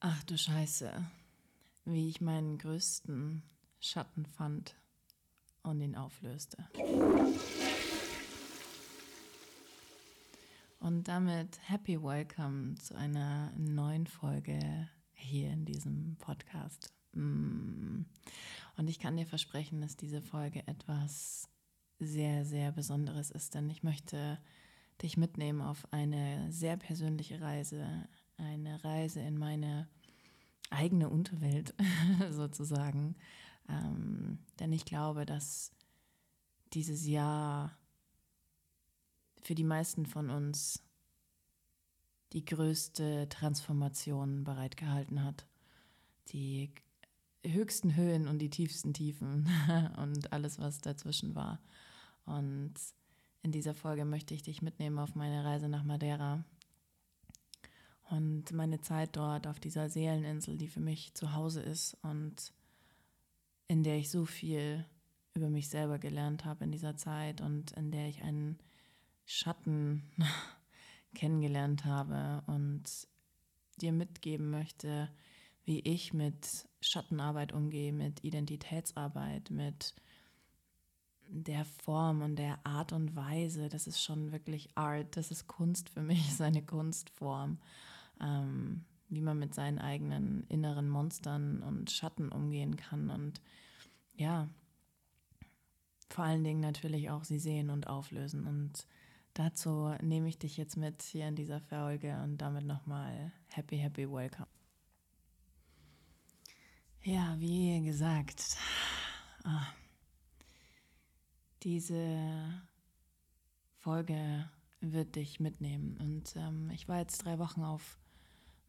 Ach du Scheiße, wie ich meinen größten Schatten fand und ihn auflöste. Und damit happy welcome zu einer neuen Folge hier in diesem Podcast. Mm. Und ich kann dir versprechen, dass diese Folge etwas sehr, sehr Besonderes ist, denn ich möchte dich mitnehmen auf eine sehr persönliche Reise, eine Reise in meine eigene Unterwelt sozusagen. Ähm, denn ich glaube, dass dieses Jahr für die meisten von uns die größte Transformation bereitgehalten hat. Die höchsten Höhen und die tiefsten Tiefen und alles, was dazwischen war. Und in dieser Folge möchte ich dich mitnehmen auf meine Reise nach Madeira und meine Zeit dort auf dieser Seeleninsel, die für mich zu Hause ist und in der ich so viel über mich selber gelernt habe in dieser Zeit und in der ich einen Schatten kennengelernt habe und dir mitgeben möchte, wie ich mit Schattenarbeit umgehe, mit Identitätsarbeit, mit der Form und der Art und Weise. Das ist schon wirklich Art, das ist Kunst für mich, ist eine Kunstform, ähm, wie man mit seinen eigenen inneren Monstern und Schatten umgehen kann und ja, vor allen Dingen natürlich auch sie sehen und auflösen und Dazu nehme ich dich jetzt mit hier in dieser Folge und damit nochmal happy, happy welcome. Ja, wie gesagt, ah, diese Folge wird dich mitnehmen. Und ähm, ich war jetzt drei Wochen auf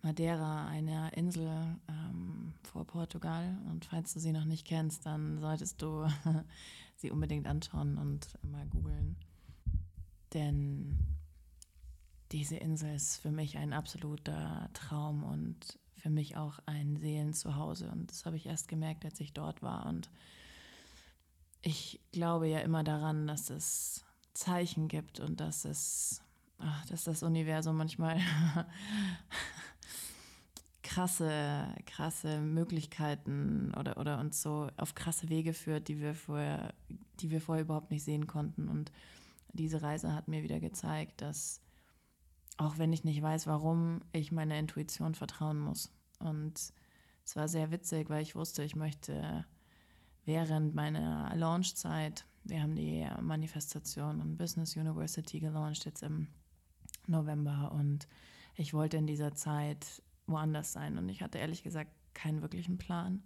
Madeira, einer Insel ähm, vor Portugal. Und falls du sie noch nicht kennst, dann solltest du sie unbedingt anschauen und mal googeln. Denn diese Insel ist für mich ein absoluter Traum und für mich auch ein Seelenzuhause. Und das habe ich erst gemerkt, als ich dort war. Und ich glaube ja immer daran, dass es Zeichen gibt und dass es, ach, dass das Universum manchmal krasse, krasse Möglichkeiten oder, oder uns so auf krasse Wege führt, die wir vorher, die wir vorher überhaupt nicht sehen konnten. Und diese Reise hat mir wieder gezeigt, dass auch wenn ich nicht weiß, warum, ich meiner Intuition vertrauen muss. Und es war sehr witzig, weil ich wusste, ich möchte während meiner Launchzeit, wir haben die Manifestation und Business University gelauncht jetzt im November und ich wollte in dieser Zeit woanders sein und ich hatte ehrlich gesagt keinen wirklichen Plan.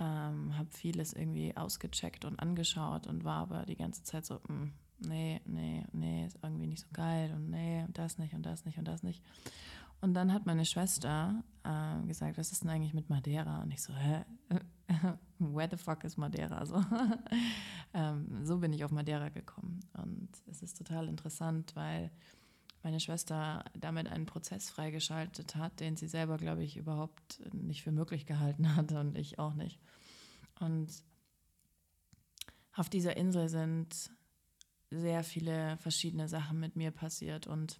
Ähm, habe vieles irgendwie ausgecheckt und angeschaut und war aber die ganze Zeit so, mh, hm, nee, nee, nee, ist irgendwie nicht so geil und nee, das nicht und das nicht und das nicht. Und dann hat meine Schwester äh, gesagt, was ist denn eigentlich mit Madeira? Und ich so, hä? Where the fuck is Madeira? So, ähm, so bin ich auf Madeira gekommen. Und es ist total interessant, weil meine Schwester damit einen Prozess freigeschaltet hat, den sie selber, glaube ich, überhaupt nicht für möglich gehalten hat und ich auch nicht. Und auf dieser Insel sind sehr viele verschiedene Sachen mit mir passiert und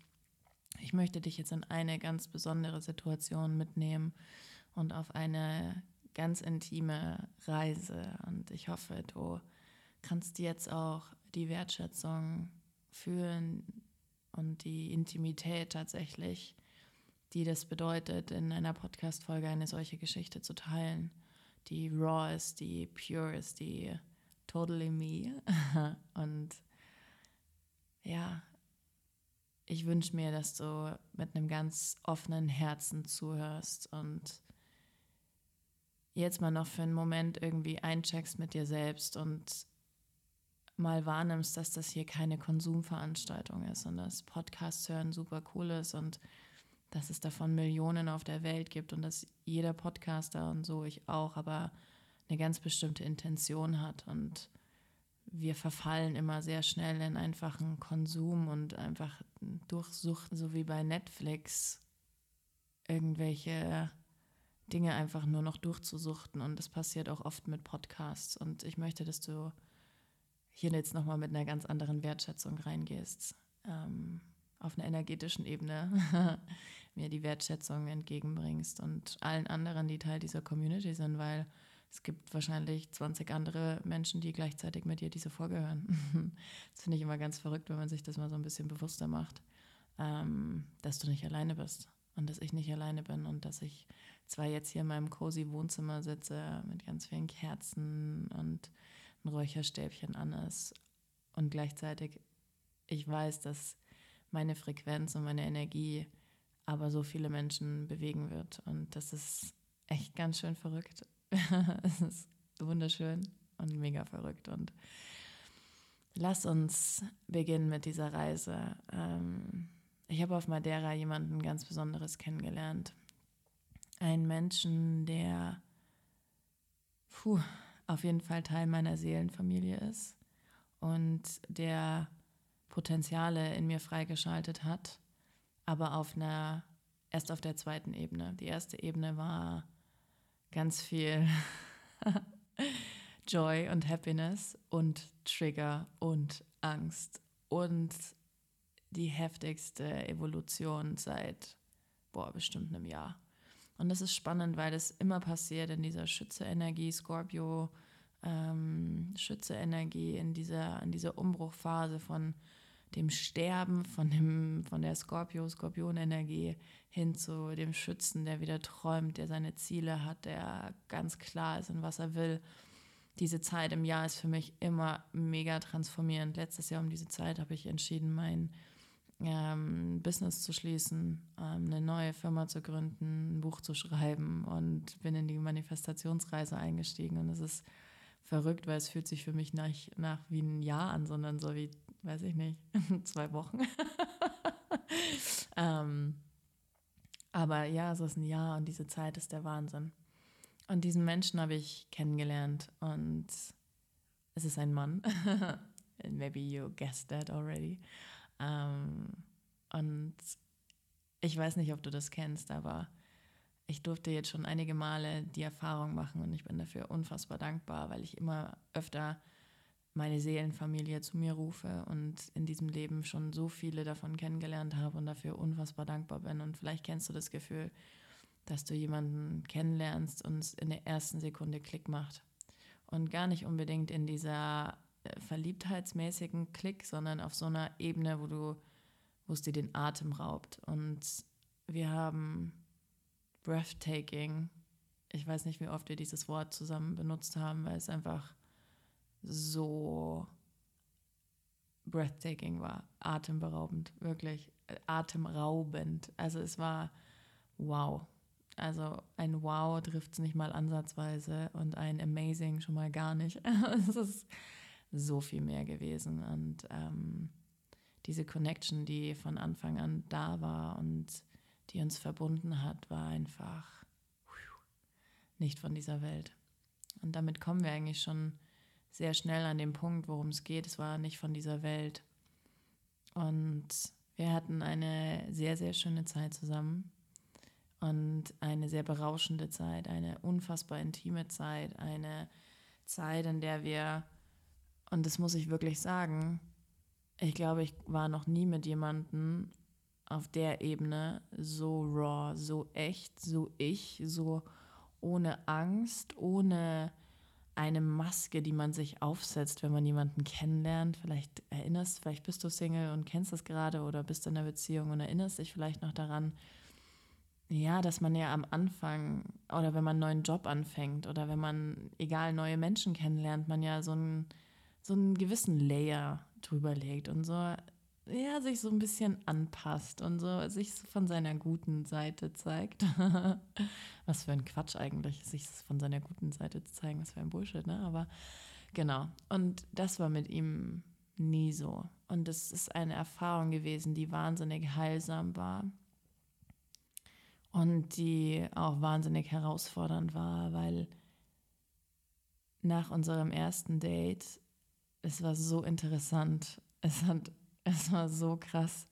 ich möchte dich jetzt in eine ganz besondere Situation mitnehmen und auf eine ganz intime Reise. Und ich hoffe, du kannst jetzt auch die Wertschätzung fühlen und die Intimität tatsächlich, die das bedeutet, in einer Podcast-Folge eine solche Geschichte zu teilen, die raw ist, die pure ist, die totally me. und ja, ich wünsche mir, dass du mit einem ganz offenen Herzen zuhörst und jetzt mal noch für einen Moment irgendwie eincheckst mit dir selbst und mal wahrnimmst, dass das hier keine Konsumveranstaltung ist und dass Podcasts hören super cool ist und dass es davon Millionen auf der Welt gibt und dass jeder Podcaster und so ich auch, aber eine ganz bestimmte Intention hat und wir verfallen immer sehr schnell in einfachen Konsum und einfach durchsuchten, so wie bei Netflix, irgendwelche Dinge einfach nur noch durchzusuchten. Und das passiert auch oft mit Podcasts. Und ich möchte, dass du hier jetzt nochmal mit einer ganz anderen Wertschätzung reingehst. Ähm, auf einer energetischen Ebene. mir die Wertschätzung entgegenbringst und allen anderen, die Teil dieser Community sind, weil es gibt wahrscheinlich 20 andere Menschen, die gleichzeitig mit dir diese Folge hören. das finde ich immer ganz verrückt, wenn man sich das mal so ein bisschen bewusster macht, ähm, dass du nicht alleine bist und dass ich nicht alleine bin und dass ich zwar jetzt hier in meinem cozy Wohnzimmer sitze mit ganz vielen Kerzen und ein Räucherstäbchen an ist und gleichzeitig ich weiß, dass meine Frequenz und meine Energie aber so viele Menschen bewegen wird und das ist echt ganz schön verrückt. es ist wunderschön und mega verrückt und lass uns beginnen mit dieser Reise. Ähm, ich habe auf Madeira jemanden ganz Besonderes kennengelernt. Einen Menschen, der puh, auf jeden Fall Teil meiner Seelenfamilie ist und der Potenziale in mir freigeschaltet hat, aber auf einer, erst auf der zweiten Ebene. Die erste Ebene war ganz viel Joy und Happiness und Trigger und Angst und die heftigste Evolution seit, boah, bestimmt einem Jahr. Und das ist spannend, weil das immer passiert in dieser Schütze-Energie, Scorpio, ähm, Schütze-Energie, in dieser, in dieser Umbruchphase von dem Sterben, von, dem, von der Scorpio-Skorpion-Energie hin zu dem Schützen, der wieder träumt, der seine Ziele hat, der ganz klar ist, in was er will. Diese Zeit im Jahr ist für mich immer mega transformierend. Letztes Jahr um diese Zeit habe ich entschieden, mein ähm, Business zu schließen, ähm, eine neue Firma zu gründen, ein Buch zu schreiben und bin in die Manifestationsreise eingestiegen. Und es ist verrückt, weil es fühlt sich für mich nach, nach wie ein Jahr an, sondern so wie, weiß ich nicht, zwei Wochen. ähm, aber ja, es ist ein Jahr und diese Zeit ist der Wahnsinn. Und diesen Menschen habe ich kennengelernt und es ist ein Mann. Maybe you guessed that already. Ähm, und ich weiß nicht, ob du das kennst, aber ich durfte jetzt schon einige Male die Erfahrung machen und ich bin dafür unfassbar dankbar, weil ich immer öfter meine Seelenfamilie zu mir rufe und in diesem Leben schon so viele davon kennengelernt habe und dafür unfassbar dankbar bin. Und vielleicht kennst du das Gefühl, dass du jemanden kennenlernst und es in der ersten Sekunde Klick macht. Und gar nicht unbedingt in dieser verliebtheitsmäßigen Klick, sondern auf so einer Ebene, wo du, wo es dir den Atem raubt. Und wir haben breathtaking. Ich weiß nicht, wie oft wir dieses Wort zusammen benutzt haben, weil es einfach so breathtaking war, atemberaubend, wirklich atemraubend. Also es war wow. Also ein Wow trifft es nicht mal ansatzweise und ein Amazing schon mal gar nicht. es ist so viel mehr gewesen und ähm, diese Connection, die von Anfang an da war und die uns verbunden hat, war einfach nicht von dieser Welt. Und damit kommen wir eigentlich schon sehr schnell an den Punkt, worum es geht. Es war nicht von dieser Welt. Und wir hatten eine sehr, sehr schöne Zeit zusammen und eine sehr berauschende Zeit, eine unfassbar intime Zeit, eine Zeit, in der wir, und das muss ich wirklich sagen, ich glaube, ich war noch nie mit jemandem auf der Ebene so raw, so echt, so ich, so ohne Angst, ohne eine Maske, die man sich aufsetzt, wenn man jemanden kennenlernt. Vielleicht erinnerst, vielleicht bist du Single und kennst das gerade oder bist in einer Beziehung und erinnerst dich vielleicht noch daran, ja, dass man ja am Anfang oder wenn man einen neuen Job anfängt oder wenn man, egal, neue Menschen kennenlernt, man ja so einen, so einen gewissen Layer drüber legt und so ja, sich so ein bisschen anpasst und so sich von seiner guten Seite zeigt. was für ein Quatsch eigentlich, sich von seiner guten Seite zu zeigen, was für ein Bullshit, ne? Aber genau. Und das war mit ihm nie so. Und es ist eine Erfahrung gewesen, die wahnsinnig heilsam war. Und die auch wahnsinnig herausfordernd war, weil nach unserem ersten Date, es war so interessant. Es hat es war so krass.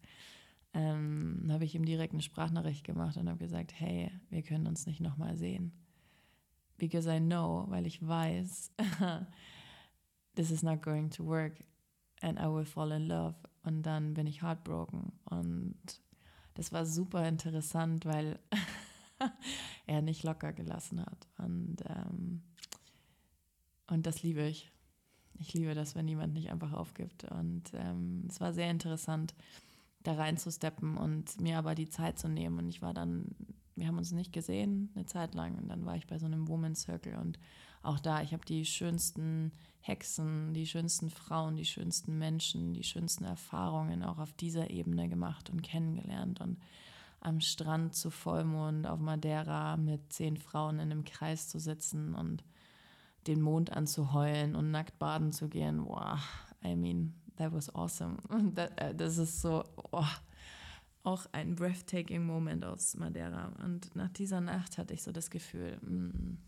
Ähm, habe ich ihm direkt eine Sprachnachricht gemacht und habe gesagt, hey, wir können uns nicht nochmal sehen. Because I know, weil ich weiß, this is not going to work and I will fall in love. Und dann bin ich heartbroken. Und das war super interessant, weil er nicht locker gelassen hat. Und, ähm, und das liebe ich. Ich liebe das, wenn jemand nicht einfach aufgibt. Und ähm, es war sehr interessant, da reinzusteppen und mir aber die Zeit zu nehmen. Und ich war dann, wir haben uns nicht gesehen eine Zeit lang. Und dann war ich bei so einem Women's Circle. Und auch da, ich habe die schönsten Hexen, die schönsten Frauen, die schönsten Menschen, die schönsten Erfahrungen auch auf dieser Ebene gemacht und kennengelernt. Und am Strand zu Vollmond auf Madeira mit zehn Frauen in einem Kreis zu sitzen und den Mond anzuheulen und nackt baden zu gehen. Wow, I mean, that was awesome. Das, äh, das ist so oh, auch ein breathtaking Moment aus Madeira. Und nach dieser Nacht hatte ich so das Gefühl, mh, mm,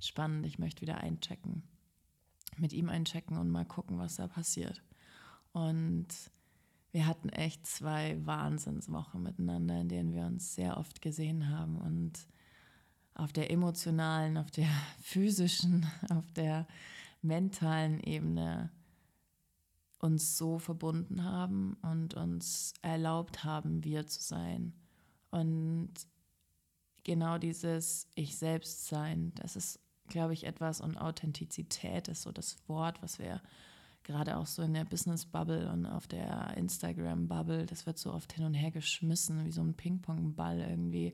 spannend, ich möchte wieder einchecken. Mit ihm einchecken und mal gucken, was da passiert. Und wir hatten echt zwei Wahnsinnswochen miteinander, in denen wir uns sehr oft gesehen haben und auf der emotionalen, auf der physischen, auf der mentalen Ebene uns so verbunden haben und uns erlaubt haben, wir zu sein. Und genau dieses Ich selbst sein, das ist, glaube ich, etwas und Authentizität ist so das Wort, was wir gerade auch so in der Business-Bubble und auf der Instagram-Bubble, das wird so oft hin und her geschmissen, wie so ein Ping-Pong-Ball irgendwie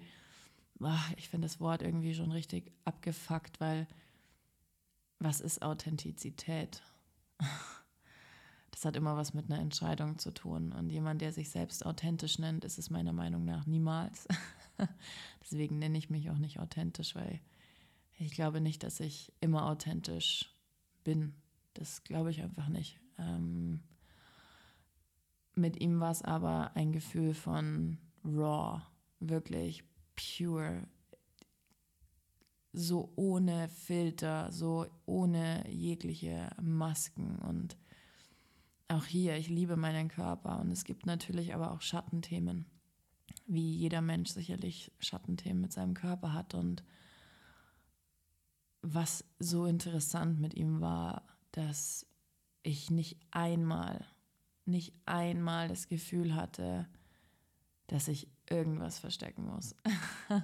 ach, ich finde das Wort irgendwie schon richtig abgefuckt, weil was ist Authentizität? Das hat immer was mit einer Entscheidung zu tun. Und jemand, der sich selbst authentisch nennt, ist es meiner Meinung nach niemals. Deswegen nenne ich mich auch nicht authentisch, weil ich glaube nicht, dass ich immer authentisch bin. Das glaube ich einfach nicht. Ähm, mit ihm war es aber ein Gefühl von raw, wirklich pure, so ohne Filter, so ohne jegliche Masken. Und auch hier, ich liebe meinen Körper und es gibt natürlich aber auch Schattenthemen, wie jeder Mensch sicherlich Schattenthemen mit seinem Körper hat. Und was so interessant mit ihm war, dass ich nicht einmal, nicht einmal das Gefühl hatte, dass ich irgendwas verstecken muss.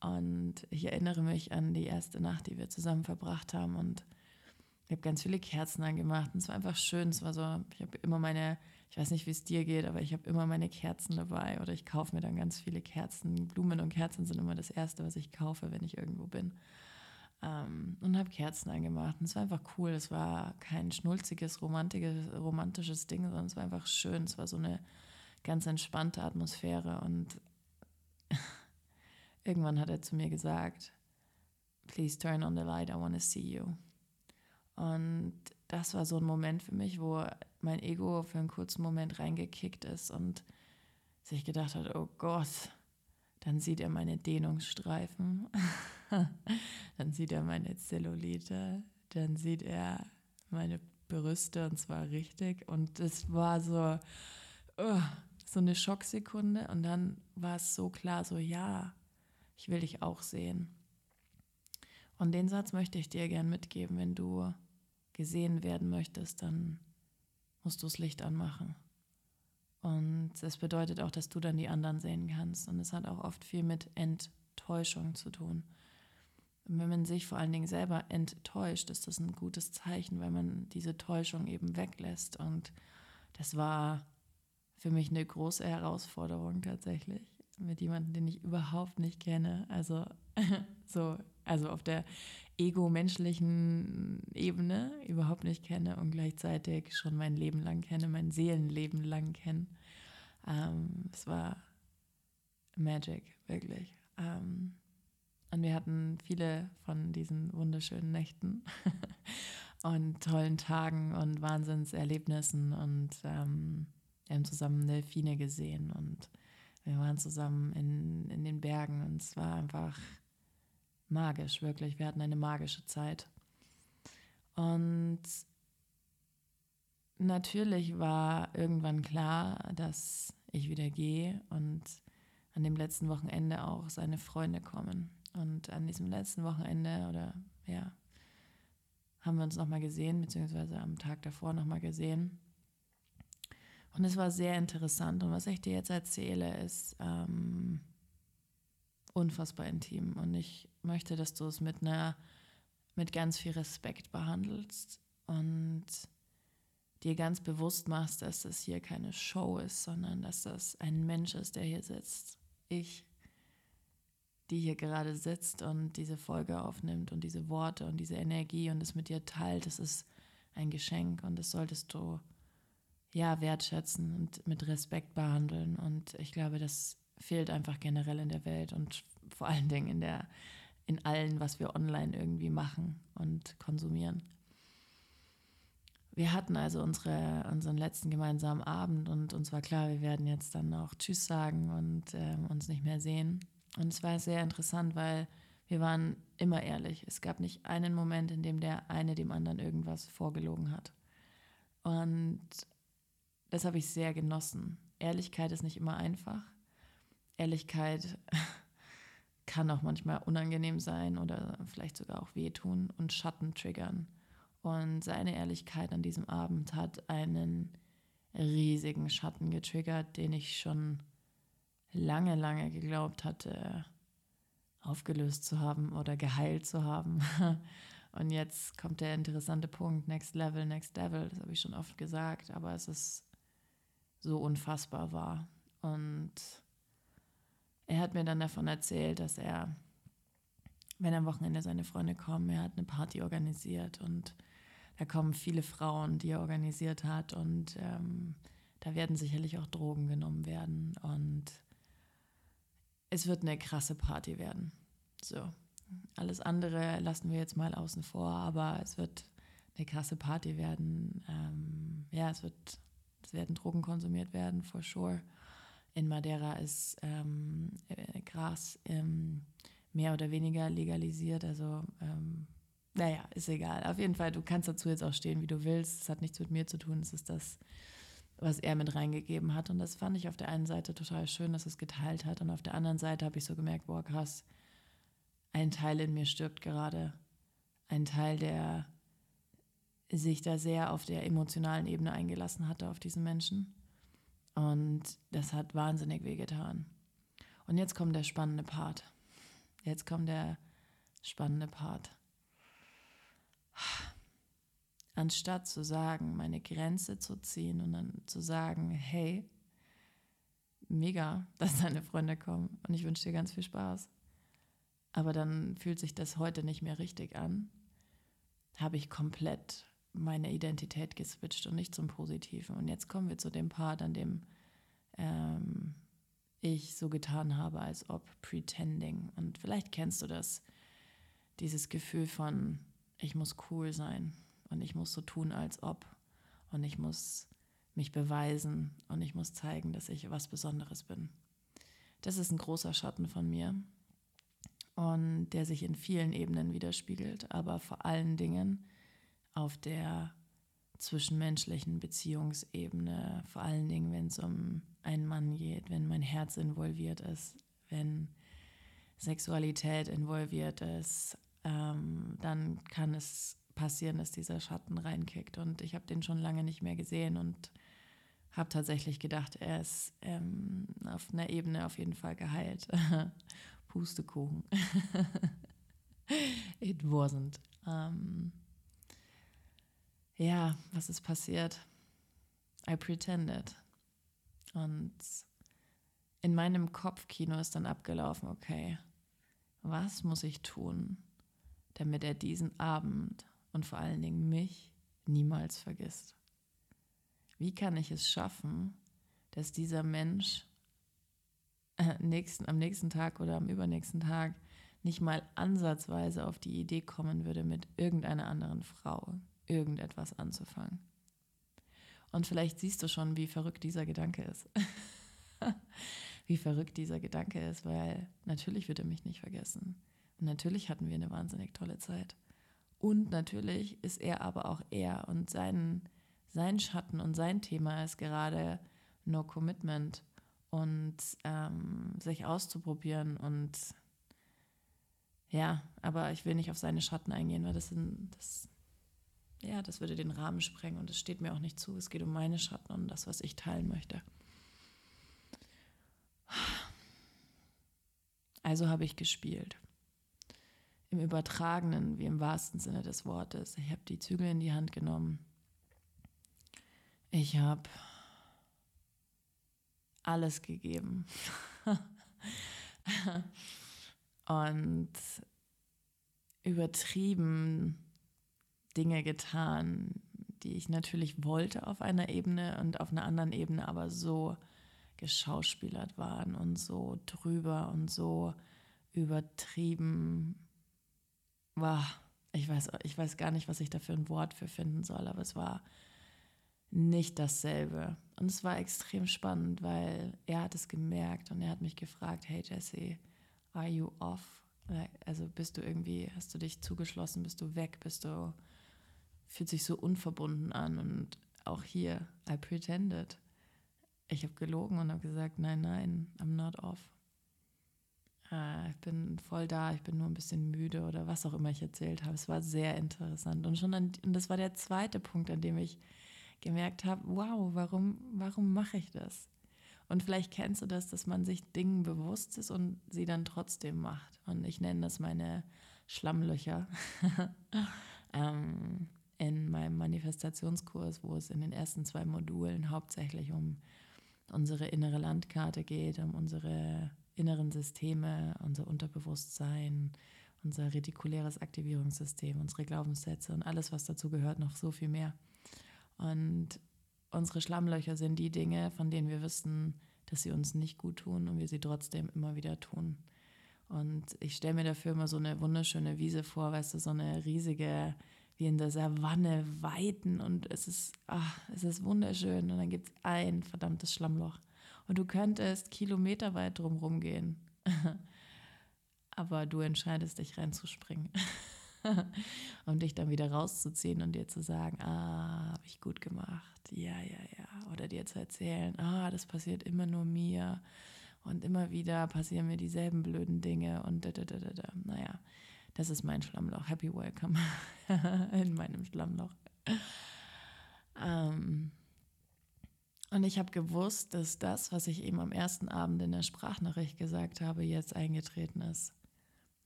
und ich erinnere mich an die erste Nacht, die wir zusammen verbracht haben und ich habe ganz viele Kerzen angemacht und es war einfach schön. Es war so, ich habe immer meine, ich weiß nicht, wie es dir geht, aber ich habe immer meine Kerzen dabei oder ich kaufe mir dann ganz viele Kerzen. Blumen und Kerzen sind immer das Erste, was ich kaufe, wenn ich irgendwo bin. Ähm, und habe Kerzen angemacht. Und es war einfach cool. Es war kein schnulziges, romantisches Ding, sondern es war einfach schön. Es war so eine ganz entspannte Atmosphäre und irgendwann hat er zu mir gesagt, please turn on the light, I want to see you. Und das war so ein Moment für mich, wo mein Ego für einen kurzen Moment reingekickt ist und sich gedacht hat, oh Gott, dann sieht er meine Dehnungsstreifen, dann sieht er meine Zellulite, dann sieht er meine Brüste und zwar richtig. Und es war so, oh, so eine Schocksekunde und dann war es so klar, so ja, ich will dich auch sehen. Und den Satz möchte ich dir gern mitgeben, wenn du gesehen werden möchtest, dann musst du das Licht anmachen. Und das bedeutet auch, dass du dann die anderen sehen kannst. Und es hat auch oft viel mit Enttäuschung zu tun. Und wenn man sich vor allen Dingen selber enttäuscht, ist das ein gutes Zeichen, weil man diese Täuschung eben weglässt. Und das war für mich eine große Herausforderung tatsächlich mit jemandem, den ich überhaupt nicht kenne. Also so, also auf der ego-menschlichen Ebene überhaupt nicht kenne und gleichzeitig schon mein Leben lang kenne, mein Seelenleben lang kenne. Ähm, es war Magic, wirklich. Ähm, und wir hatten viele von diesen wunderschönen Nächten und tollen Tagen und Wahnsinnserlebnissen und ähm, wir haben zusammen Delfine gesehen und wir waren zusammen in, in den Bergen und es war einfach magisch, wirklich. Wir hatten eine magische Zeit. Und natürlich war irgendwann klar, dass ich wieder gehe und an dem letzten Wochenende auch seine Freunde kommen. Und an diesem letzten Wochenende oder ja, haben wir uns nochmal gesehen, beziehungsweise am Tag davor nochmal gesehen. Und es war sehr interessant. Und was ich dir jetzt erzähle, ist ähm, unfassbar intim. Und ich möchte, dass du es mit einer, mit ganz viel Respekt behandelst und dir ganz bewusst machst, dass das hier keine Show ist, sondern dass das ein Mensch ist, der hier sitzt. Ich, die hier gerade sitzt und diese Folge aufnimmt und diese Worte und diese Energie und es mit dir teilt, das ist ein Geschenk und das solltest du ja wertschätzen und mit Respekt behandeln. Und ich glaube, das fehlt einfach generell in der Welt und vor allen Dingen in der in allen, was wir online irgendwie machen und konsumieren. Wir hatten also unsere, unseren letzten gemeinsamen Abend und uns war klar, wir werden jetzt dann auch Tschüss sagen und äh, uns nicht mehr sehen. Und es war sehr interessant, weil wir waren immer ehrlich. Es gab nicht einen Moment, in dem der eine dem anderen irgendwas vorgelogen hat. Und das habe ich sehr genossen. Ehrlichkeit ist nicht immer einfach. Ehrlichkeit kann auch manchmal unangenehm sein oder vielleicht sogar auch wehtun und Schatten triggern. Und seine Ehrlichkeit an diesem Abend hat einen riesigen Schatten getriggert, den ich schon lange, lange geglaubt hatte, aufgelöst zu haben oder geheilt zu haben. Und jetzt kommt der interessante Punkt, Next Level, Next Level, das habe ich schon oft gesagt, aber es ist so unfassbar wahr. Und er hat mir dann davon erzählt, dass er, wenn am Wochenende seine Freunde kommen, er hat eine Party organisiert und da kommen viele Frauen, die er organisiert hat und ähm, da werden sicherlich auch Drogen genommen werden und es wird eine krasse Party werden. So, alles andere lassen wir jetzt mal außen vor, aber es wird eine krasse Party werden. Ähm, ja, es wird, es werden Drogen konsumiert werden, for sure. In Madeira ist ähm, äh, Gras ähm, mehr oder weniger legalisiert, also ähm, naja, ist egal. Auf jeden Fall, du kannst dazu jetzt auch stehen, wie du willst. Es hat nichts mit mir zu tun. Es ist das, was er mit reingegeben hat. Und das fand ich auf der einen Seite total schön, dass es geteilt hat. Und auf der anderen Seite habe ich so gemerkt, boah, krass, ein Teil in mir stirbt gerade. Ein Teil, der sich da sehr auf der emotionalen Ebene eingelassen hatte auf diesen Menschen. Und das hat wahnsinnig wehgetan. Und jetzt kommt der spannende Part. Jetzt kommt der spannende Part anstatt zu sagen, meine Grenze zu ziehen und dann zu sagen, hey, mega, dass deine Freunde kommen und ich wünsche dir ganz viel Spaß. Aber dann fühlt sich das heute nicht mehr richtig an, habe ich komplett meine Identität geswitcht und nicht zum Positiven. Und jetzt kommen wir zu dem Part, an dem ähm, ich so getan habe, als ob pretending. Und vielleicht kennst du das, dieses Gefühl von, ich muss cool sein und ich muss so tun, als ob und ich muss mich beweisen und ich muss zeigen, dass ich was Besonderes bin. Das ist ein großer Schatten von mir und der sich in vielen Ebenen widerspiegelt, aber vor allen Dingen auf der zwischenmenschlichen Beziehungsebene, vor allen Dingen, wenn es um einen Mann geht, wenn mein Herz involviert ist, wenn Sexualität involviert ist, ähm, dann kann es passieren, dass dieser Schatten reinkickt. Und ich habe den schon lange nicht mehr gesehen und habe tatsächlich gedacht, er ist ähm, auf einer Ebene auf jeden Fall geheilt. Pustekuchen. It wasn't. Ähm, ja, was ist passiert? I pretended. Und in meinem Kopfkino ist dann abgelaufen, okay, was muss ich tun, damit er diesen Abend und vor allen Dingen mich niemals vergisst. Wie kann ich es schaffen, dass dieser Mensch äh, nächsten, am nächsten Tag oder am übernächsten Tag nicht mal ansatzweise auf die Idee kommen würde, mit irgendeiner anderen Frau irgendetwas anzufangen? Und vielleicht siehst du schon, wie verrückt dieser Gedanke ist. wie verrückt dieser Gedanke ist, weil natürlich wird er mich nicht vergessen. Und natürlich hatten wir eine wahnsinnig tolle Zeit. Und natürlich ist er aber auch er und sein, sein Schatten und sein Thema ist gerade No Commitment und ähm, sich auszuprobieren und ja, aber ich will nicht auf seine Schatten eingehen, weil das sind, das, ja, das würde den Rahmen sprengen und es steht mir auch nicht zu. Es geht um meine Schatten und das, was ich teilen möchte. Also habe ich gespielt. Im übertragenen wie im wahrsten Sinne des Wortes. Ich habe die Zügel in die Hand genommen. Ich habe alles gegeben. und übertrieben Dinge getan, die ich natürlich wollte auf einer Ebene und auf einer anderen Ebene aber so geschauspielert waren und so drüber und so übertrieben war. Ich weiß, ich weiß gar nicht, was ich da für ein Wort für finden soll, aber es war nicht dasselbe. Und es war extrem spannend, weil er hat es gemerkt und er hat mich gefragt, hey Jesse, are you off? Also bist du irgendwie, hast du dich zugeschlossen, bist du weg, bist du fühlt sich so unverbunden an. Und auch hier, I pretended. Ich habe gelogen und habe gesagt, nein, nein, I'm not off. Äh, ich bin voll da, ich bin nur ein bisschen müde oder was auch immer ich erzählt habe. Es war sehr interessant. Und schon an, und das war der zweite Punkt, an dem ich gemerkt habe, wow, warum, warum mache ich das? Und vielleicht kennst du das, dass man sich Dingen bewusst ist und sie dann trotzdem macht. Und ich nenne das meine Schlammlöcher. ähm, in meinem Manifestationskurs, wo es in den ersten zwei Modulen hauptsächlich um unsere innere Landkarte geht, um unsere inneren Systeme, unser Unterbewusstsein, unser retikuläres Aktivierungssystem, unsere Glaubenssätze und alles, was dazu gehört, noch so viel mehr. Und unsere Schlammlöcher sind die Dinge, von denen wir wissen, dass sie uns nicht gut tun und wir sie trotzdem immer wieder tun. Und ich stelle mir dafür immer so eine wunderschöne Wiese vor, weißt du, so eine riesige wie in der Savanne weiten und es ist, ach, es ist wunderschön. Und dann gibt es ein verdammtes Schlammloch. Und du könntest kilometerweit drumherum gehen. Aber du entscheidest dich reinzuspringen. und dich dann wieder rauszuziehen und dir zu sagen, ah, habe ich gut gemacht. Ja, ja, ja. Oder dir zu erzählen, ah, das passiert immer nur mir. Und immer wieder passieren mir dieselben blöden Dinge und da, da, da, da, da. Naja, das ist mein Schlammloch. Happy Welcome in meinem Schlammloch. Ähm, und ich habe gewusst, dass das, was ich eben am ersten Abend in der Sprachnachricht gesagt habe, jetzt eingetreten ist.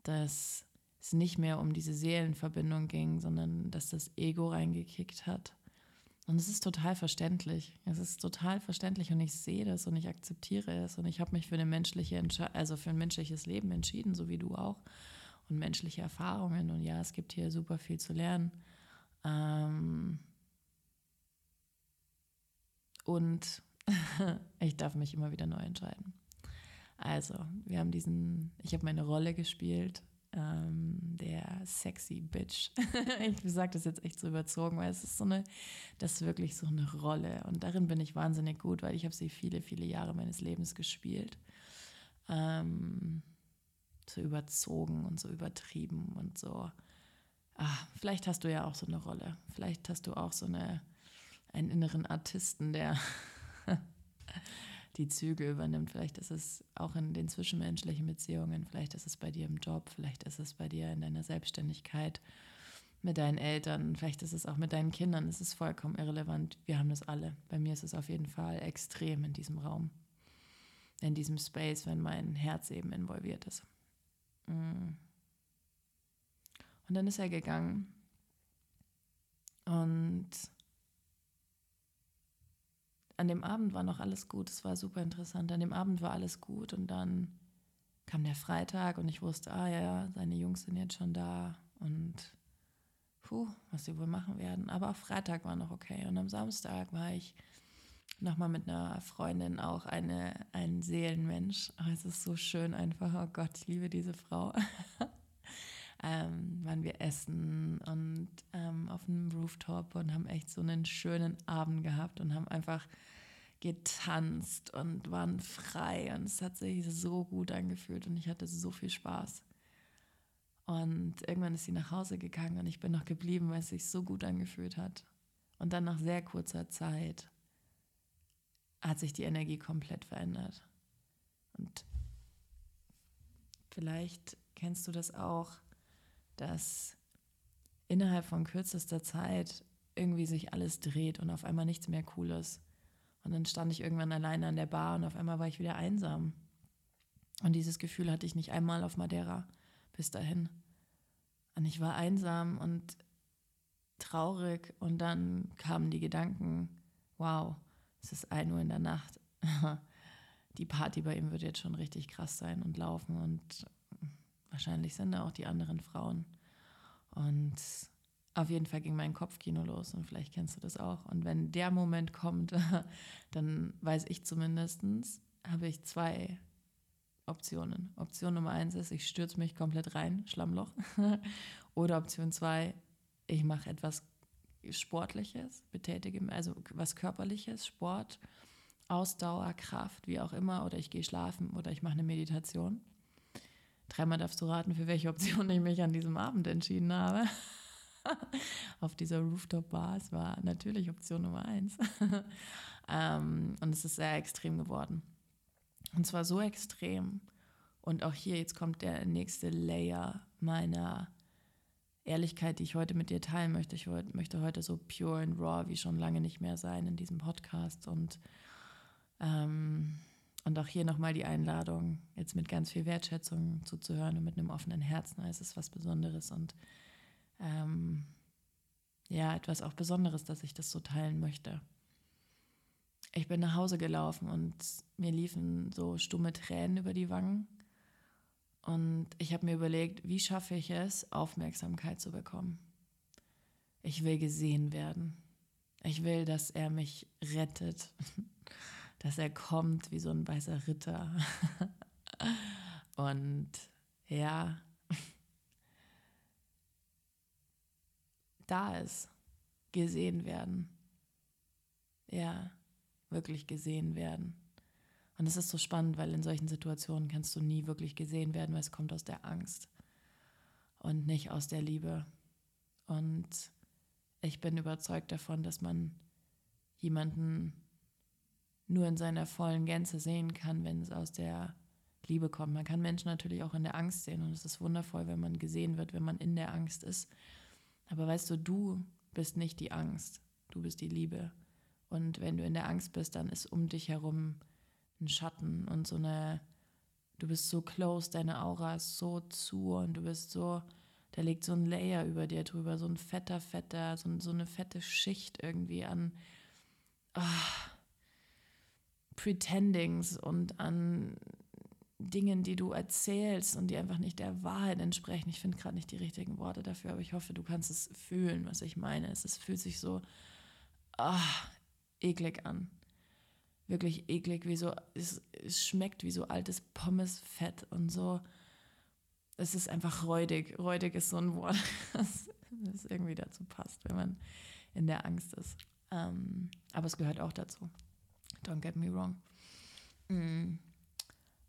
Dass es nicht mehr um diese Seelenverbindung ging, sondern dass das Ego reingekickt hat. Und es ist total verständlich. Es ist total verständlich und ich sehe das und ich akzeptiere es und ich habe mich für eine menschliche also für ein menschliches Leben entschieden, so wie du auch und menschliche Erfahrungen. Und ja, es gibt hier super viel zu lernen. Ähm und ich darf mich immer wieder neu entscheiden. Also, wir haben diesen, ich habe meine Rolle gespielt, ähm, der sexy Bitch. ich sage das jetzt echt so überzogen, weil es ist so eine, das ist wirklich so eine Rolle. Und darin bin ich wahnsinnig gut, weil ich habe sie viele, viele Jahre meines Lebens gespielt. Ähm, so überzogen und so übertrieben und so. Ach, vielleicht hast du ja auch so eine Rolle. Vielleicht hast du auch so eine, einen inneren Artisten, der die Züge übernimmt. Vielleicht ist es auch in den zwischenmenschlichen Beziehungen, vielleicht ist es bei dir im Job, vielleicht ist es bei dir in deiner Selbstständigkeit mit deinen Eltern, vielleicht ist es auch mit deinen Kindern. Es ist vollkommen irrelevant. Wir haben das alle. Bei mir ist es auf jeden Fall extrem in diesem Raum, in diesem Space, wenn mein Herz eben involviert ist. Mm. Und dann ist er gegangen. Und an dem Abend war noch alles gut. Es war super interessant. An dem Abend war alles gut. Und dann kam der Freitag und ich wusste, ah ja, seine Jungs sind jetzt schon da. Und puh, was sie wohl machen werden. Aber auch Freitag war noch okay. Und am Samstag war ich nochmal mit einer Freundin auch eine, ein Seelenmensch. Oh, es ist so schön einfach. Oh Gott, ich liebe diese Frau. ähm, waren wir essen und ähm, auf einem Rooftop und haben echt so einen schönen Abend gehabt und haben einfach getanzt und waren frei und es hat sich so gut angefühlt und ich hatte so viel Spaß. Und irgendwann ist sie nach Hause gegangen und ich bin noch geblieben, weil es sich so gut angefühlt hat. Und dann nach sehr kurzer Zeit hat sich die Energie komplett verändert. Und vielleicht kennst du das auch, dass innerhalb von kürzester Zeit irgendwie sich alles dreht und auf einmal nichts mehr cool ist. Und dann stand ich irgendwann alleine an der Bar und auf einmal war ich wieder einsam. Und dieses Gefühl hatte ich nicht einmal auf Madeira bis dahin. Und ich war einsam und traurig und dann kamen die Gedanken, wow, es ist ein Uhr in der Nacht. die Party bei ihm wird jetzt schon richtig krass sein und laufen und wahrscheinlich sind da auch die anderen Frauen. Und auf jeden Fall ging mein Kopfkino los und vielleicht kennst du das auch. Und wenn der Moment kommt, dann weiß ich zumindest, habe ich zwei Optionen. Option Nummer eins ist, ich stürze mich komplett rein, Schlammloch. Oder Option zwei, ich mache etwas Sportliches, betätige, also was Körperliches, Sport, Ausdauer, Kraft, wie auch immer. Oder ich gehe schlafen oder ich mache eine Meditation. Dreimal darfst du raten, für welche Option ich mich an diesem Abend entschieden habe. Auf dieser Rooftop-Bar. Es war natürlich Option Nummer eins. ähm, und es ist sehr extrem geworden. Und zwar so extrem. Und auch hier, jetzt kommt der nächste Layer meiner Ehrlichkeit, die ich heute mit dir teilen möchte. Ich möchte heute so pure and raw wie schon lange nicht mehr sein in diesem Podcast. Und, ähm, und auch hier nochmal die Einladung, jetzt mit ganz viel Wertschätzung zuzuhören und mit einem offenen Herzen. Es ist was Besonderes und ähm, ja, etwas auch Besonderes, dass ich das so teilen möchte ich bin nach Hause gelaufen und mir liefen so stumme Tränen über die Wangen. Und ich habe mir überlegt, wie schaffe ich es, Aufmerksamkeit zu bekommen. Ich will gesehen werden. Ich will, dass er mich rettet, dass er kommt wie so ein weißer Ritter. Und ja, da ist gesehen werden. Ja wirklich gesehen werden. Und es ist so spannend, weil in solchen Situationen kannst du nie wirklich gesehen werden, weil es kommt aus der Angst und nicht aus der Liebe. Und ich bin überzeugt davon, dass man jemanden nur in seiner vollen Gänze sehen kann, wenn es aus der Liebe kommt. Man kann Menschen natürlich auch in der Angst sehen und es ist wundervoll, wenn man gesehen wird, wenn man in der Angst ist. Aber weißt du, du bist nicht die Angst, du bist die Liebe. Und wenn du in der Angst bist, dann ist um dich herum ein Schatten und so eine, du bist so close, deine Aura ist so zu und du bist so, da liegt so ein Layer über dir drüber, so ein fetter, fetter, so, so eine fette Schicht irgendwie an oh, Pretendings und an Dingen, die du erzählst und die einfach nicht der Wahrheit entsprechen. Ich finde gerade nicht die richtigen Worte dafür, aber ich hoffe, du kannst es fühlen, was ich meine. Es, es fühlt sich so, oh, eklig an. Wirklich eklig, wie so, es, es schmeckt wie so altes Pommesfett und so. Es ist einfach räudig. Räudig ist so ein Wort, das, das irgendwie dazu passt, wenn man in der Angst ist. Ähm, aber es gehört auch dazu. Don't get me wrong. Mhm.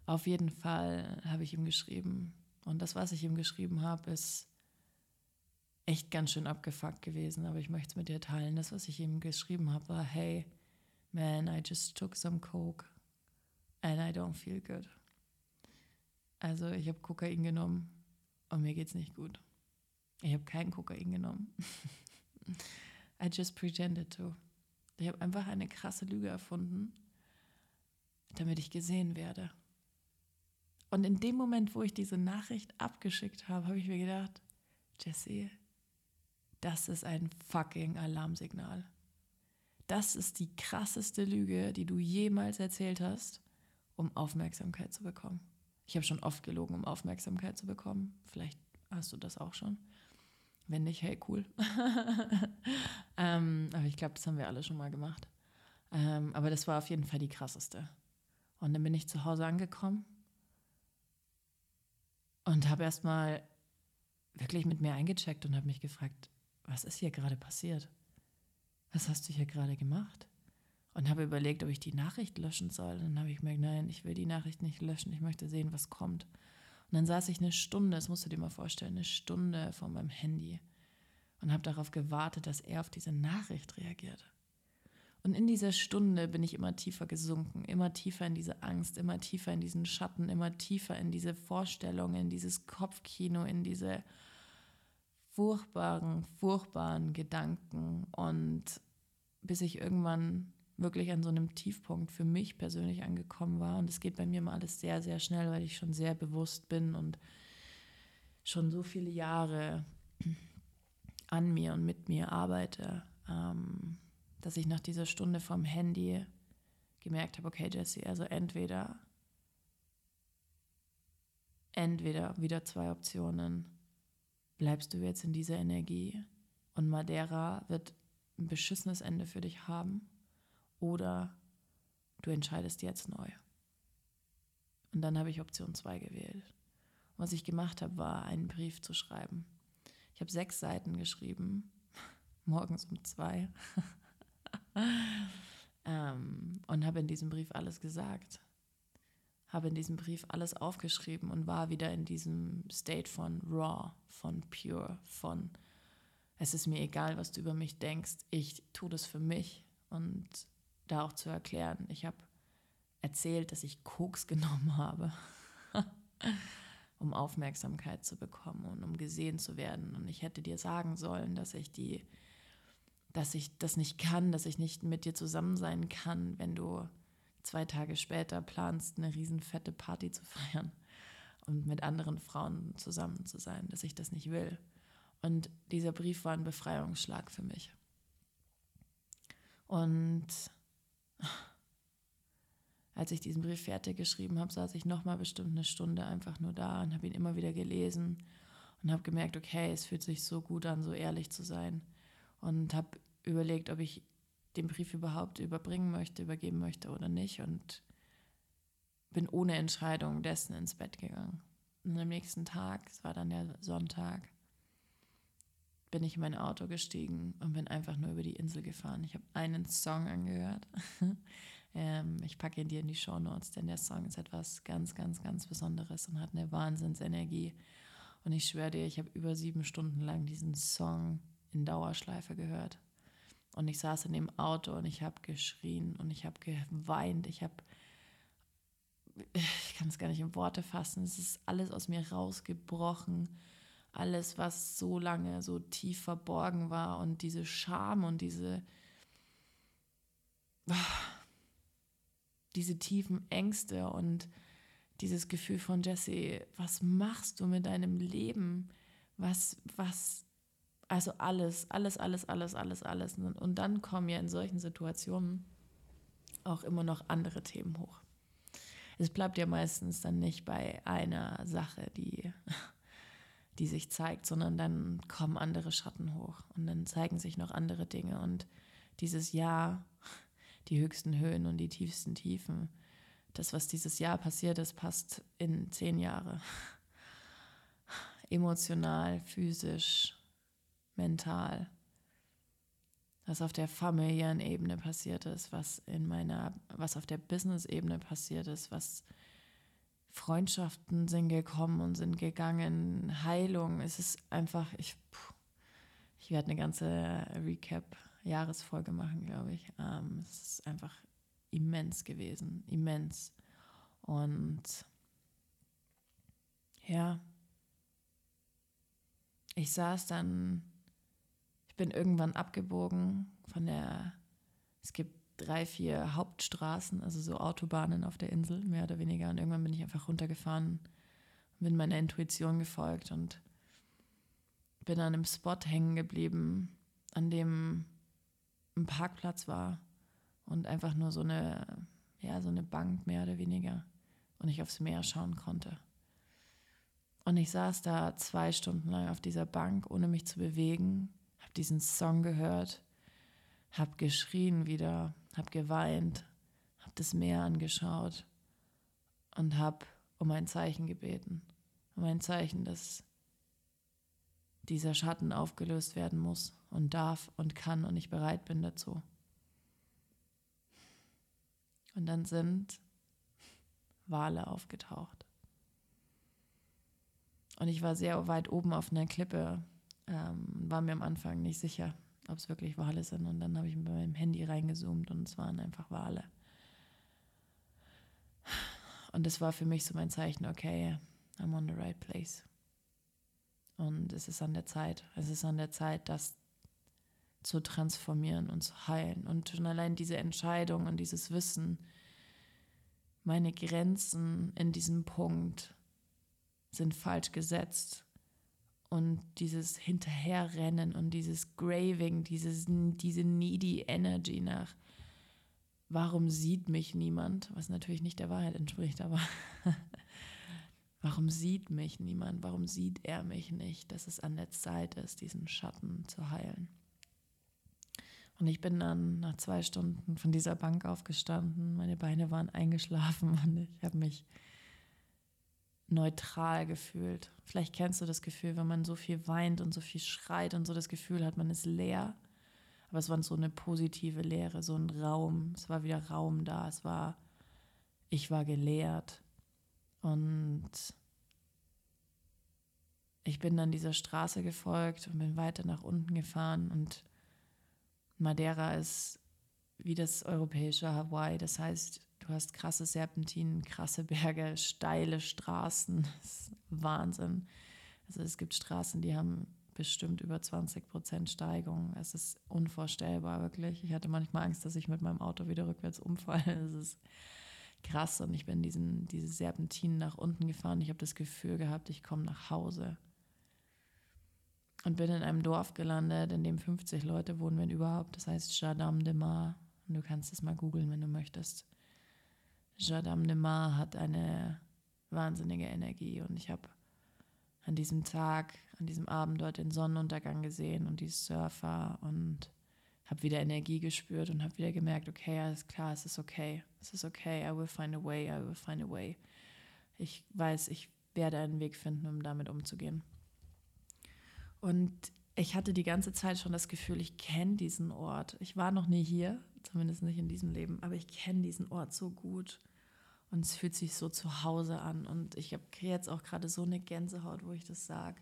Auf jeden Fall habe ich ihm geschrieben. Und das, was ich ihm geschrieben habe, ist echt ganz schön abgefuckt gewesen, aber ich möchte es mit dir teilen. Das, was ich ihm geschrieben habe, war, hey, man, I just took some coke and I don't feel good. Also ich habe Kokain genommen und mir geht's nicht gut. Ich habe kein Kokain genommen. I just pretended to. Ich habe einfach eine krasse Lüge erfunden, damit ich gesehen werde. Und in dem Moment, wo ich diese Nachricht abgeschickt habe, habe ich mir gedacht, Jesse, das ist ein fucking Alarmsignal. Das ist die krasseste Lüge, die du jemals erzählt hast, um Aufmerksamkeit zu bekommen. Ich habe schon oft gelogen, um Aufmerksamkeit zu bekommen. Vielleicht hast du das auch schon. Wenn nicht, hey, cool. ähm, aber ich glaube, das haben wir alle schon mal gemacht. Ähm, aber das war auf jeden Fall die krasseste. Und dann bin ich zu Hause angekommen und habe erstmal wirklich mit mir eingecheckt und habe mich gefragt, was ist hier gerade passiert? Was hast du hier gerade gemacht? Und habe überlegt, ob ich die Nachricht löschen soll. Und dann habe ich mir gedacht, nein, ich will die Nachricht nicht löschen. Ich möchte sehen, was kommt. Und dann saß ich eine Stunde, das musst du dir mal vorstellen, eine Stunde vor meinem Handy und habe darauf gewartet, dass er auf diese Nachricht reagiert. Und in dieser Stunde bin ich immer tiefer gesunken, immer tiefer in diese Angst, immer tiefer in diesen Schatten, immer tiefer in diese Vorstellungen, in dieses Kopfkino, in diese furchtbaren, furchtbaren Gedanken und bis ich irgendwann wirklich an so einem Tiefpunkt für mich persönlich angekommen war. Und es geht bei mir mal alles sehr, sehr schnell, weil ich schon sehr bewusst bin und schon so viele Jahre an mir und mit mir arbeite, ähm, dass ich nach dieser Stunde vom Handy gemerkt habe, okay, Jesse, also entweder, entweder wieder zwei Optionen, bleibst du jetzt in dieser Energie und Madeira wird ein beschissenes Ende für dich haben oder du entscheidest jetzt neu. Und dann habe ich Option 2 gewählt. Was ich gemacht habe, war einen Brief zu schreiben. Ich habe sechs Seiten geschrieben, morgens um zwei, ähm, und habe in diesem Brief alles gesagt. Habe in diesem Brief alles aufgeschrieben und war wieder in diesem State von raw, von pure, von es ist mir egal, was du über mich denkst, ich tue das für mich und da auch zu erklären. Ich habe erzählt, dass ich Koks genommen habe, um Aufmerksamkeit zu bekommen und um gesehen zu werden. Und ich hätte dir sagen sollen, dass ich die, dass ich das nicht kann, dass ich nicht mit dir zusammen sein kann, wenn du zwei Tage später planst, eine riesenfette Party zu feiern und mit anderen Frauen zusammen zu sein, dass ich das nicht will. Und dieser Brief war ein Befreiungsschlag für mich. Und als ich diesen Brief fertig geschrieben habe, saß ich nochmal bestimmt eine Stunde einfach nur da und habe ihn immer wieder gelesen und habe gemerkt, okay, es fühlt sich so gut an, so ehrlich zu sein. Und habe überlegt, ob ich den Brief überhaupt überbringen möchte, übergeben möchte oder nicht. Und bin ohne Entscheidung dessen ins Bett gegangen. Und am nächsten Tag, es war dann der Sonntag, bin ich in mein Auto gestiegen und bin einfach nur über die Insel gefahren. Ich habe einen Song angehört. ähm, ich packe ihn dir in die Show Notes, denn der Song ist etwas ganz, ganz, ganz Besonderes und hat eine Wahnsinnsenergie. Und ich schwöre dir, ich habe über sieben Stunden lang diesen Song in Dauerschleife gehört. Und ich saß in dem Auto und ich habe geschrien und ich habe geweint. Ich habe, ich kann es gar nicht in Worte fassen. Es ist alles aus mir rausgebrochen alles, was so lange so tief verborgen war und diese Scham und diese, diese tiefen Ängste und dieses Gefühl von Jesse, was machst du mit deinem Leben? Was, was, also alles, alles, alles, alles, alles, alles. Und dann kommen ja in solchen Situationen auch immer noch andere Themen hoch. Es bleibt ja meistens dann nicht bei einer Sache, die die sich zeigt, sondern dann kommen andere Schatten hoch und dann zeigen sich noch andere Dinge und dieses Jahr, die höchsten Höhen und die tiefsten Tiefen, das, was dieses Jahr passiert ist, passt in zehn Jahre. Emotional, physisch, mental. Was auf der familiären Ebene passiert ist, was in meiner, was auf der Business-Ebene passiert ist, was Freundschaften sind gekommen und sind gegangen, Heilung. Es ist einfach, ich, ich werde eine ganze Recap-Jahresfolge machen, glaube ich. Ähm, es ist einfach immens gewesen, immens. Und ja, ich saß dann, ich bin irgendwann abgebogen von der, es gibt drei, vier Hauptstraßen, also so Autobahnen auf der Insel, mehr oder weniger. Und irgendwann bin ich einfach runtergefahren und bin meiner Intuition gefolgt und bin an einem Spot hängen geblieben, an dem ein Parkplatz war und einfach nur so eine, ja, so eine Bank mehr oder weniger und ich aufs Meer schauen konnte. Und ich saß da zwei Stunden lang auf dieser Bank, ohne mich zu bewegen, habe diesen Song gehört, habe geschrien wieder, habe geweint, habe das Meer angeschaut und habe um ein Zeichen gebeten. Um ein Zeichen, dass dieser Schatten aufgelöst werden muss und darf und kann und ich bereit bin dazu. Und dann sind Wale aufgetaucht. Und ich war sehr weit oben auf einer Klippe, ähm, war mir am Anfang nicht sicher, ob es wirklich Wale sind. Und dann habe ich mit meinem Handy reingezoomt und es waren einfach Wale. Und das war für mich so mein Zeichen, okay, I'm on the right place. Und es ist an der Zeit. Es ist an der Zeit, das zu transformieren und zu heilen. Und schon allein diese Entscheidung und dieses Wissen, meine Grenzen in diesem Punkt sind falsch gesetzt. Und dieses Hinterherrennen und dieses Graving, dieses, diese needy Energy nach, warum sieht mich niemand, was natürlich nicht der Wahrheit entspricht, aber warum sieht mich niemand, warum sieht er mich nicht, dass es an der Zeit ist, diesen Schatten zu heilen. Und ich bin dann nach zwei Stunden von dieser Bank aufgestanden. Meine Beine waren eingeschlafen und ich habe mich neutral gefühlt. Vielleicht kennst du das Gefühl, wenn man so viel weint und so viel schreit und so das Gefühl hat, man ist leer. Aber es war so eine positive Leere, so ein Raum. Es war wieder Raum da. Es war, ich war geleert. Und ich bin dann dieser Straße gefolgt und bin weiter nach unten gefahren und Madeira ist wie das europäische Hawaii. Das heißt, du hast krasse Serpentinen, krasse Berge, steile Straßen. Das ist Wahnsinn. Also es gibt Straßen, die haben bestimmt über 20 Prozent Steigung. Es ist unvorstellbar, wirklich. Ich hatte manchmal Angst, dass ich mit meinem Auto wieder rückwärts umfalle. Es ist krass. Und ich bin diesen, diese Serpentinen nach unten gefahren. Ich habe das Gefühl gehabt, ich komme nach Hause und bin in einem Dorf gelandet, in dem 50 Leute wohnen, wenn überhaupt. Das heißt Jardam de Mar. Und du kannst es mal googeln, wenn du möchtest. Jardam de Mar hat eine wahnsinnige Energie und ich habe an diesem Tag, an diesem Abend dort den Sonnenuntergang gesehen und die Surfer und habe wieder Energie gespürt und habe wieder gemerkt, okay, alles klar, es ist okay, es ist okay, I will find a way, I will find a way. Ich weiß, ich werde einen Weg finden, um damit umzugehen. Und ich hatte die ganze Zeit schon das Gefühl, ich kenne diesen Ort. Ich war noch nie hier, zumindest nicht in diesem Leben, aber ich kenne diesen Ort so gut. Und es fühlt sich so zu Hause an. Und ich habe jetzt auch gerade so eine Gänsehaut, wo ich das sage.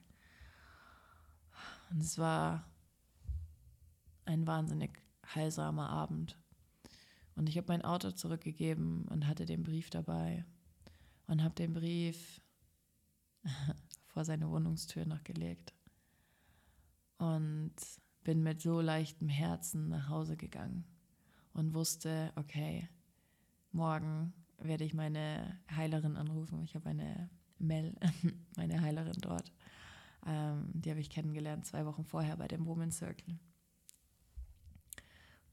Und es war ein wahnsinnig heilsamer Abend. Und ich habe mein Auto zurückgegeben und hatte den Brief dabei. Und habe den Brief vor seine Wohnungstür noch gelegt und bin mit so leichtem Herzen nach Hause gegangen und wusste, okay, morgen werde ich meine Heilerin anrufen. Ich habe eine Mel, meine Heilerin dort. Ähm, die habe ich kennengelernt zwei Wochen vorher bei dem Woman Circle.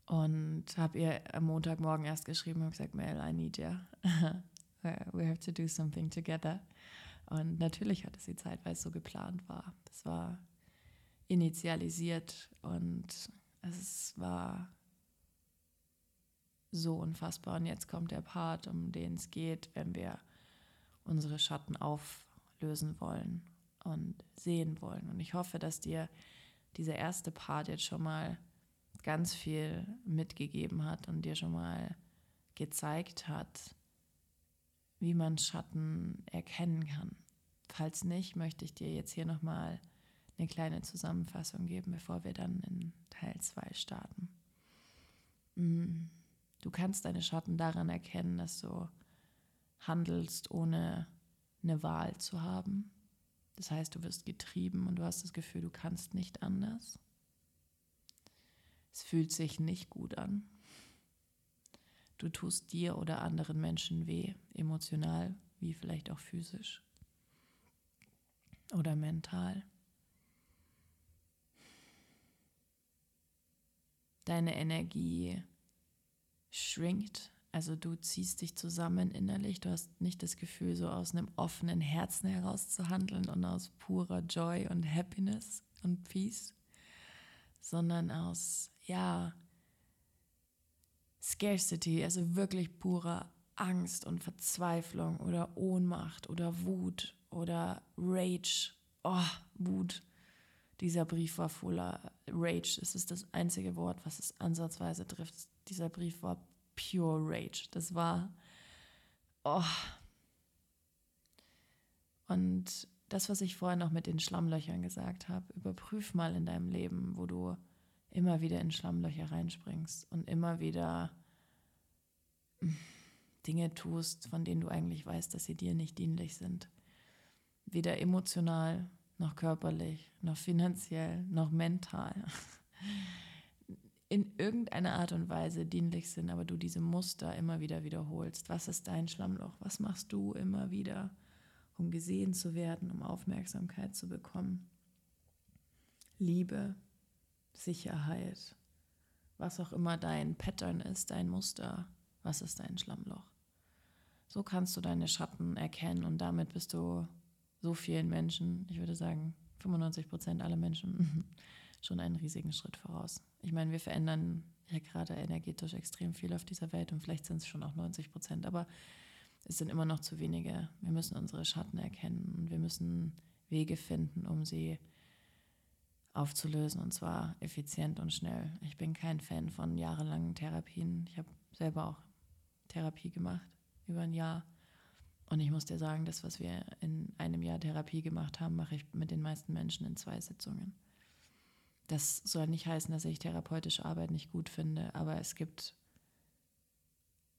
Und habe ihr am Montagmorgen erst geschrieben und gesagt, Mel, I need you. We have to do something together. Und natürlich hatte sie Zeit, weil es so geplant war. Das war initialisiert und es war so unfassbar. Und jetzt kommt der Part, um den es geht, wenn wir unsere Schatten auflösen wollen und sehen wollen. Und ich hoffe, dass dir dieser erste Part jetzt schon mal ganz viel mitgegeben hat und dir schon mal gezeigt hat, wie man Schatten erkennen kann. Falls nicht, möchte ich dir jetzt hier nochmal mal eine kleine Zusammenfassung geben, bevor wir dann in Teil 2 starten. Mm, du kannst deine Schatten daran erkennen, dass du handelst, ohne eine Wahl zu haben. Das heißt, du wirst getrieben und du hast das Gefühl, du kannst nicht anders. Es fühlt sich nicht gut an. Du tust dir oder anderen Menschen weh, emotional wie vielleicht auch physisch oder mental. deine Energie schwingt. Also du ziehst dich zusammen innerlich. Du hast nicht das Gefühl, so aus einem offenen Herzen heraus zu handeln und aus purer Joy und Happiness und Peace, sondern aus, ja, Scarcity, also wirklich purer Angst und Verzweiflung oder Ohnmacht oder Wut oder Rage. Oh, Wut. Dieser Brief war voller Rage. Es ist das einzige Wort, was es ansatzweise trifft. Dieser Brief war pure Rage. Das war. Oh. Und das, was ich vorher noch mit den Schlammlöchern gesagt habe, überprüf mal in deinem Leben, wo du immer wieder in Schlammlöcher reinspringst und immer wieder Dinge tust, von denen du eigentlich weißt, dass sie dir nicht dienlich sind. Weder emotional noch körperlich, noch finanziell, noch mental in irgendeiner Art und Weise dienlich sind, aber du diese Muster immer wieder wiederholst. Was ist dein Schlammloch? Was machst du immer wieder, um gesehen zu werden, um Aufmerksamkeit zu bekommen? Liebe, Sicherheit, was auch immer dein Pattern ist, dein Muster, was ist dein Schlammloch? So kannst du deine Schatten erkennen und damit bist du so vielen Menschen, ich würde sagen 95 Prozent aller Menschen, schon einen riesigen Schritt voraus. Ich meine, wir verändern ja gerade energetisch extrem viel auf dieser Welt und vielleicht sind es schon auch 90 Prozent, aber es sind immer noch zu wenige. Wir müssen unsere Schatten erkennen und wir müssen Wege finden, um sie aufzulösen und zwar effizient und schnell. Ich bin kein Fan von jahrelangen Therapien. Ich habe selber auch Therapie gemacht über ein Jahr. Und ich muss dir sagen, das, was wir in einem Jahr Therapie gemacht haben, mache ich mit den meisten Menschen in zwei Sitzungen. Das soll nicht heißen, dass ich therapeutische Arbeit nicht gut finde, aber es gibt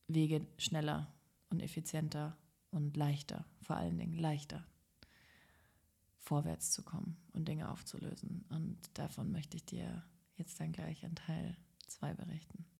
Wege schneller und effizienter und leichter, vor allen Dingen leichter, vorwärts zu kommen und Dinge aufzulösen. Und davon möchte ich dir jetzt dann gleich in Teil 2 berichten.